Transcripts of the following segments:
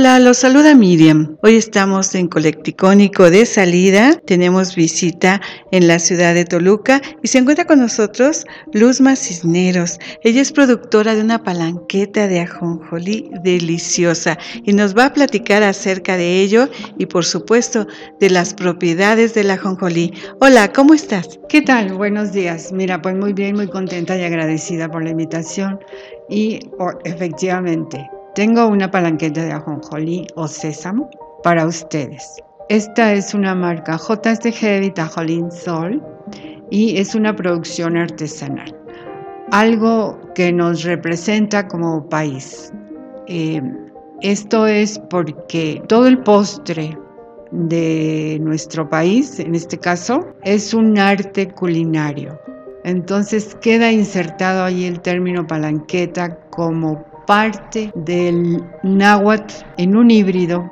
Hola, los saluda Miriam. Hoy estamos en Colecticónico de salida. Tenemos visita en la ciudad de Toluca y se encuentra con nosotros Luzma Cisneros. Ella es productora de una palanqueta de ajonjolí deliciosa y nos va a platicar acerca de ello y por supuesto de las propiedades del ajonjolí. Hola, ¿cómo estás? ¿Qué tal? Buenos días. Mira, pues muy bien, muy contenta y agradecida por la invitación y efectivamente tengo una palanqueta de ajonjolí o sésamo para ustedes. Esta es una marca JSG Vitajolín Sol y es una producción artesanal. Algo que nos representa como país. Eh, esto es porque todo el postre de nuestro país, en este caso, es un arte culinario. Entonces queda insertado ahí el término palanqueta como parte del náhuatl en un híbrido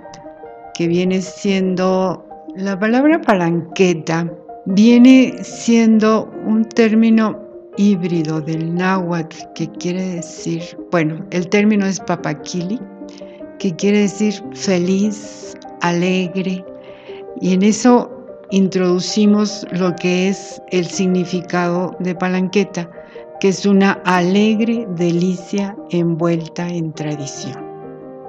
que viene siendo la palabra palanqueta viene siendo un término híbrido del náhuatl que quiere decir, bueno, el término es papaquili, que quiere decir feliz, alegre, y en eso introducimos lo que es el significado de palanqueta, que es una alegre delicia envuelta en tradición.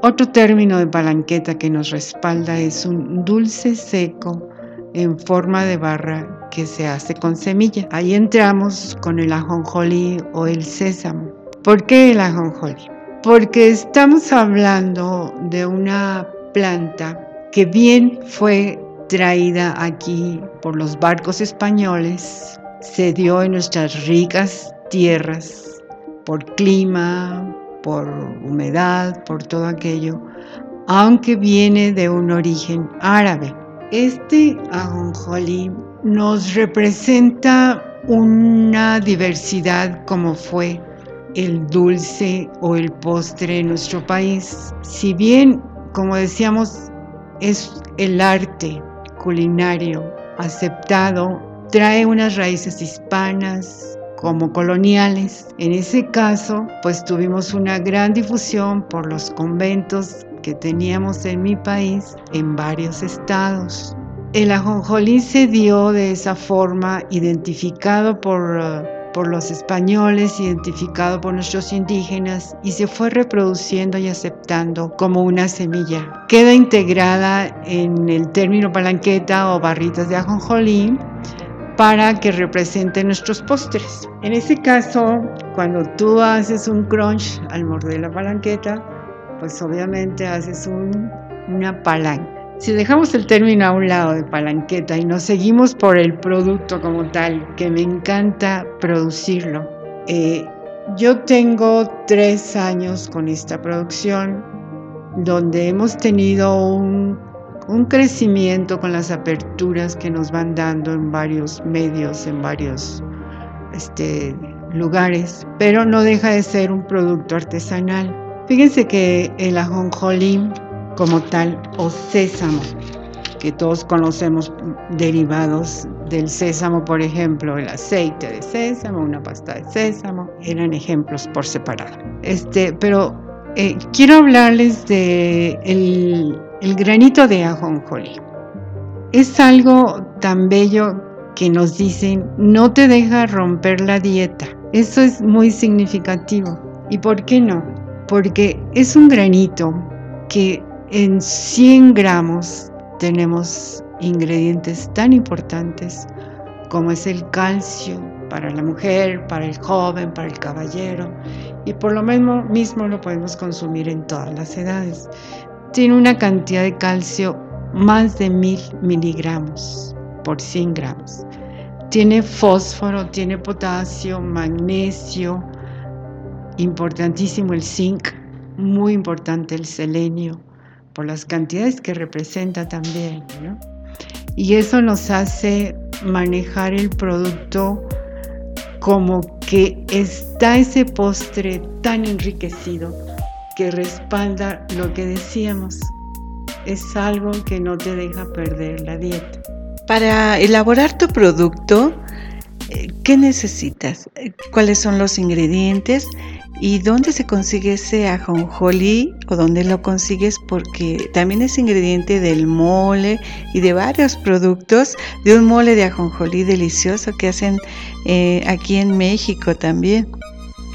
Otro término de palanqueta que nos respalda es un dulce seco en forma de barra que se hace con semilla. Ahí entramos con el ajonjolí o el sésamo. ¿Por qué el ajonjolí? Porque estamos hablando de una planta que bien fue traída aquí por los barcos españoles, se dio en nuestras ricas tierras, por clima, por humedad, por todo aquello, aunque viene de un origen árabe. Este ajonjolí nos representa una diversidad como fue el dulce o el postre en nuestro país. Si bien, como decíamos, es el arte culinario aceptado, trae unas raíces hispanas, como coloniales. En ese caso, pues tuvimos una gran difusión por los conventos que teníamos en mi país en varios estados. El ajonjolí se dio de esa forma, identificado por, uh, por los españoles, identificado por nuestros indígenas y se fue reproduciendo y aceptando como una semilla. Queda integrada en el término palanqueta o barritas de ajonjolí para que represente nuestros postres. En ese caso, cuando tú haces un crunch al morder la palanqueta, pues obviamente haces una palanca. Si dejamos el término a un lado de palanqueta y nos seguimos por el producto como tal, que me encanta producirlo, eh, yo tengo tres años con esta producción donde hemos tenido un un crecimiento con las aperturas que nos van dando en varios medios, en varios este, lugares, pero no deja de ser un producto artesanal. Fíjense que el ajonjolí como tal o sésamo, que todos conocemos derivados del sésamo, por ejemplo, el aceite de sésamo, una pasta de sésamo, eran ejemplos por separado. Este, pero eh, quiero hablarles de el granito de ajonjolí. Es algo tan bello que nos dicen, no te deja romper la dieta. Eso es muy significativo. ¿Y por qué no? Porque es un granito que en 100 gramos tenemos ingredientes tan importantes como es el calcio para la mujer, para el joven, para el caballero, y por lo mismo, mismo lo podemos consumir en todas las edades tiene una cantidad de calcio más de mil miligramos por 100 gramos. tiene fósforo, tiene potasio, magnesio, importantísimo el zinc, muy importante el selenio, por las cantidades que representa también. Y eso nos hace manejar el producto como que está ese postre tan enriquecido que respalda lo que decíamos. Es algo que no te deja perder la dieta. Para elaborar tu producto, eh, ¿qué necesitas? ¿Cuáles son los ingredientes? ¿Y dónde se consigue ese ajonjolí o dónde lo consigues? Porque también es ingrediente del mole y de varios productos, de un mole de ajonjolí delicioso que hacen eh, aquí en México también.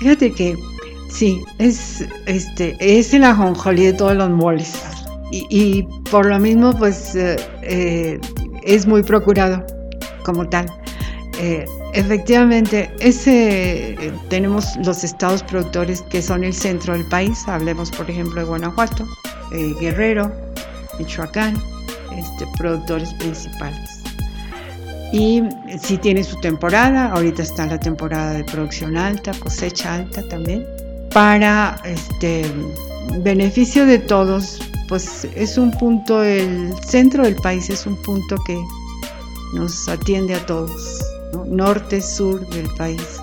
Fíjate que sí, es, este, es el ajonjolí de todos los moles. Y, por lo mismo, pues eh, eh, es muy procurado como tal. Efectivamente, ese, tenemos los estados productores que son el centro del país, hablemos por ejemplo de Guanajuato, eh, Guerrero, Michoacán, este, productores principales. Y si tiene su temporada, ahorita está la temporada de producción alta, cosecha alta también, para este beneficio de todos, pues es un punto, el centro del país es un punto que nos atiende a todos norte, sur del país.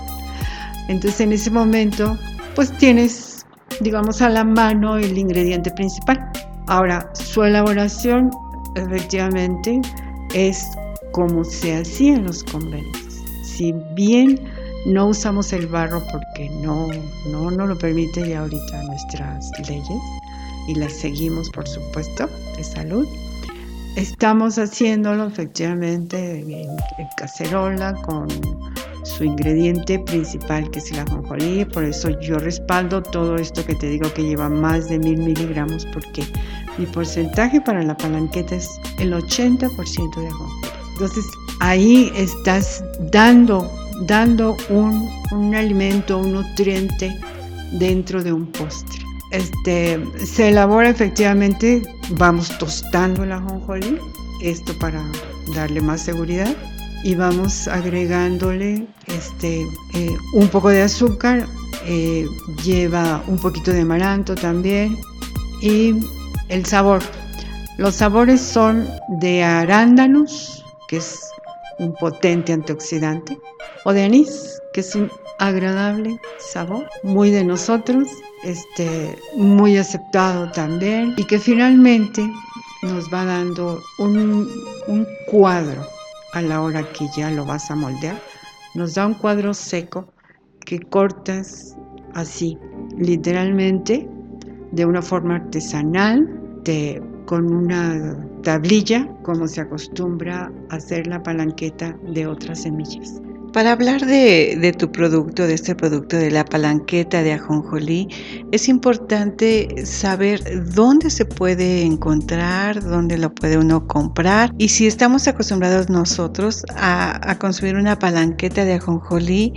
Entonces en ese momento, pues tienes, digamos, a la mano el ingrediente principal. Ahora, su elaboración efectivamente es como se hacía en los conventos. Si bien no usamos el barro porque no, no nos lo permite ya ahorita nuestras leyes y las seguimos, por supuesto, de salud, Estamos haciéndolo efectivamente en, cacerola con su ingrediente principal que es el ajonjolí, por eso yo respaldo todo esto que te digo que lleva más de mil miligramos porque mi porcentaje para la palanqueta es el 80% de ajonjolí. Entonces ahí estás dando, dando un, un alimento, un nutriente dentro de un postre. Este, se elabora efectivamente, vamos tostando el ajonjolí, esto para darle más seguridad, y vamos agregándole este, eh, un poco de azúcar, eh, lleva un poquito de amaranto también, y el sabor. Los sabores son de arándanos, que es un potente antioxidante, o de anís, que es un agradable sabor, muy de nosotros, este, muy aceptado también y que finalmente nos va dando un, un cuadro a la hora que ya lo vas a moldear. Nos da un cuadro seco que cortas así, literalmente, de una forma artesanal, de, con una tablilla, como se acostumbra a hacer la palanqueta de otras semillas. Para hablar de, tu producto, de este producto de la palanqueta de ajonjolí, es importante saber dónde se puede encontrar, dónde lo puede uno comprar y si estamos acostumbrados nosotros a, a consumir una palanqueta de ajonjolí,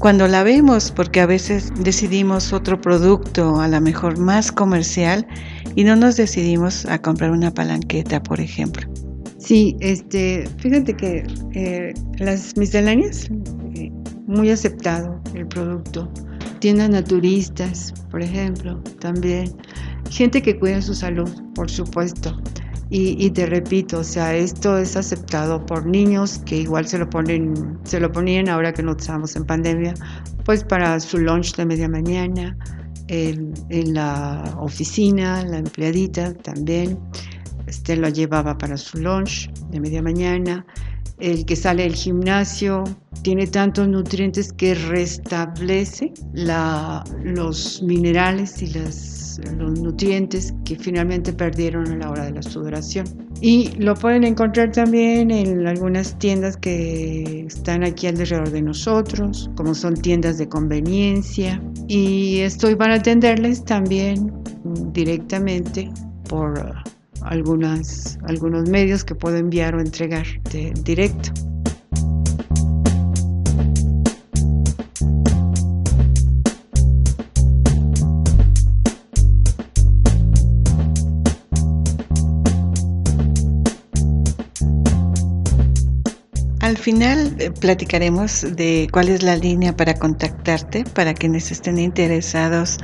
cuando la vemos, porque a veces decidimos otro producto, a lo mejor más comercial, y no nos decidimos a comprar una palanqueta, por ejemplo. Sí, este, fíjate que eh, las misceláneas, eh, muy aceptado el producto. Tiendas naturistas, por ejemplo, también. Gente que cuida su salud, por supuesto. Y, te repito, o sea, esto es aceptado por niños que igual se lo ponen, se lo ponían ahora que no estamos en pandemia, pues para su lunch de media mañana, en la oficina, la empleadita también este lo llevaba para su lunch de media mañana. El que sale del gimnasio tiene tantos nutrientes que restablece los minerales y los nutrientes que finalmente perdieron a la hora de la sudoración. Y lo pueden encontrar también en algunas tiendas que están aquí alrededor de nosotros, como son tiendas de conveniencia. Y estoy para atenderles también directamente por algunas, algunos medios que puedo enviar o entregar de, directo. Final eh, platicaremos de cuál es la línea para contactarte para quienes estén interesados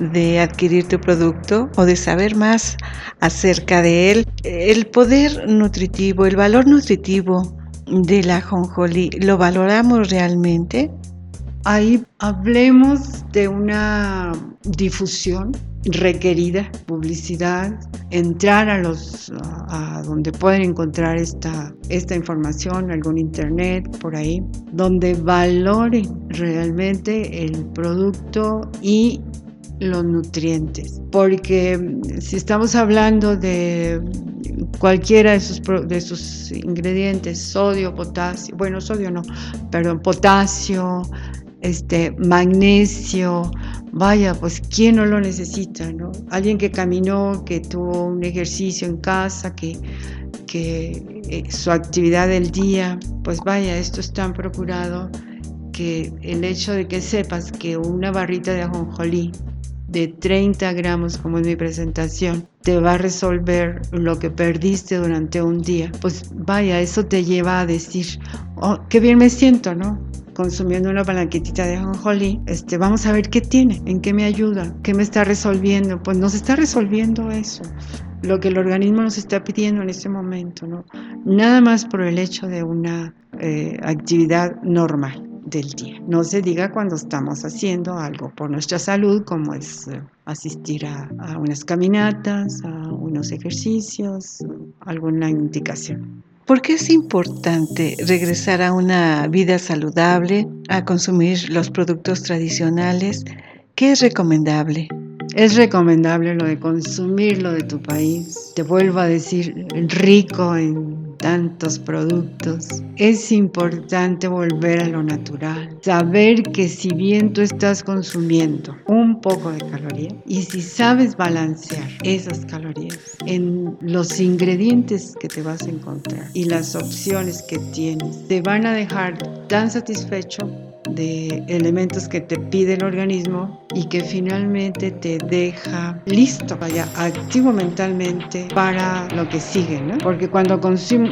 de adquirir tu producto o de saber más acerca de él. El poder nutritivo, el valor nutritivo de la jonjolí, ¿lo valoramos realmente? Ahí hablemos de una difusión requerida, publicidad, entrar a los a donde pueden encontrar esta, esta información, algún internet por ahí, donde valoren realmente el producto y los nutrientes. Porque si estamos hablando de cualquiera de sus, de sus ingredientes, sodio, potasio, bueno, sodio no, perdón, potasio, este, magnesio, vaya, pues quién no lo necesita, ¿no? Alguien que caminó, que tuvo un ejercicio en casa, que, que eh, su actividad del día, pues vaya, esto es tan procurado que el hecho de que sepas que una barrita de ajonjolí de 30 gramos, como en mi presentación, te va a resolver lo que perdiste durante un día, pues vaya, eso te lleva a decir, oh, qué bien me siento, ¿no? Consumiendo una palanquetita de ajonjolí, este, vamos a ver qué tiene, en qué me ayuda, qué me está resolviendo. Pues nos está resolviendo eso, lo que el organismo nos está pidiendo en este momento, ¿no? Nada más por el hecho de una eh, actividad normal del día. No se diga cuando estamos haciendo algo por nuestra salud, como es eh, asistir a, a unas caminatas, a unos ejercicios, alguna indicación. ¿Por qué es importante regresar a una vida saludable, a consumir los productos tradicionales? ¿Qué es recomendable? Es recomendable lo de consumir lo de tu país. Te vuelvo a decir, rico en tantos productos. Es importante volver a lo natural. Saber que si bien tú estás consumiendo un poco de calorías y si sabes balancear esas calorías en los ingredientes que te vas a encontrar y las opciones que tienes, te van a dejar tan satisfecho de elementos que te pide el organismo y que finalmente te deja listo, vaya, activo mentalmente para lo que sigue, ¿no? Porque cuando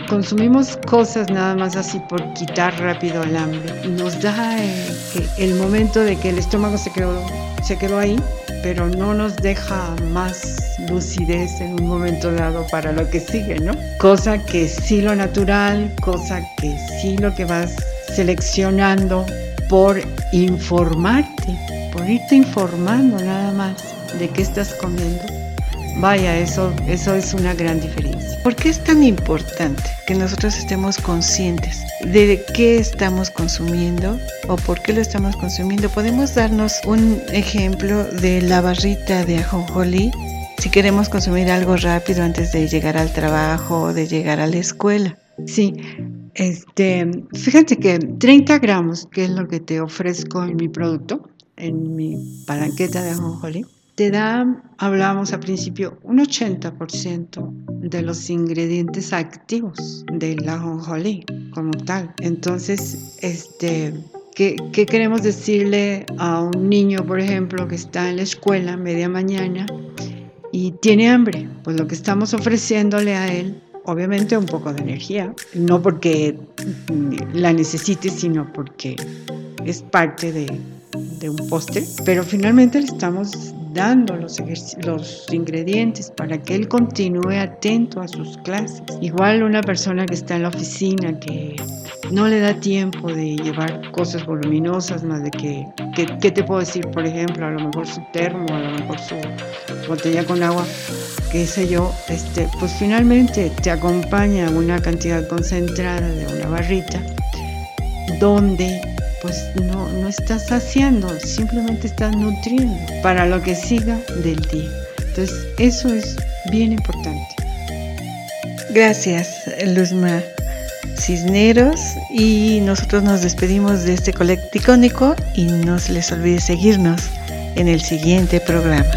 consumimos cosas nada más así por quitar rápido el hambre, nos da eh, el, momento de que el estómago se quedó, se quedó ahí, pero no nos deja más lucidez en un momento dado para lo que sigue, ¿no? Cosa que sí lo natural, cosa que sí lo que vas seleccionando por informarte, por irte informando nada más de qué estás comiendo. Vaya, eso, eso es una gran diferencia. ¿Por qué es tan importante que nosotros estemos conscientes de qué estamos consumiendo o por qué lo estamos consumiendo? Podemos darnos un ejemplo de la barrita de ajonjolí si queremos consumir algo rápido antes de llegar al trabajo o de llegar a la escuela. Sí, este, fíjate que 30 gramos, que es lo que te ofrezco en mi producto, en mi palanqueta de ajonjolí, te da, hablábamos al principio, un 80% de los ingredientes activos del ajonjolí como tal. Entonces, este, ¿qué, ¿qué queremos decirle a un niño, por ejemplo, que está en la escuela media mañana y tiene hambre? Pues lo que estamos ofreciéndole a él obviamente un poco de energía, no porque la necesite, sino porque es parte de, un postre, pero finalmente le estamos dando los, los ingredientes para que él continúe atento a sus clases. Igual una persona que está en la oficina, que no le da tiempo de llevar cosas voluminosas, más de que, ¿qué te puedo decir? Por ejemplo, a lo mejor su termo, a lo mejor su botella con agua, qué sé yo, este, pues finalmente te acompaña una cantidad concentrada de una barrita donde pues no, no estás saciando, simplemente estás nutriendo para lo que siga del día. Entonces, eso es bien importante. Gracias, Luzma Cisneros. Y nosotros nos despedimos de este colecticónico y no se les olvide seguirnos en el siguiente programa.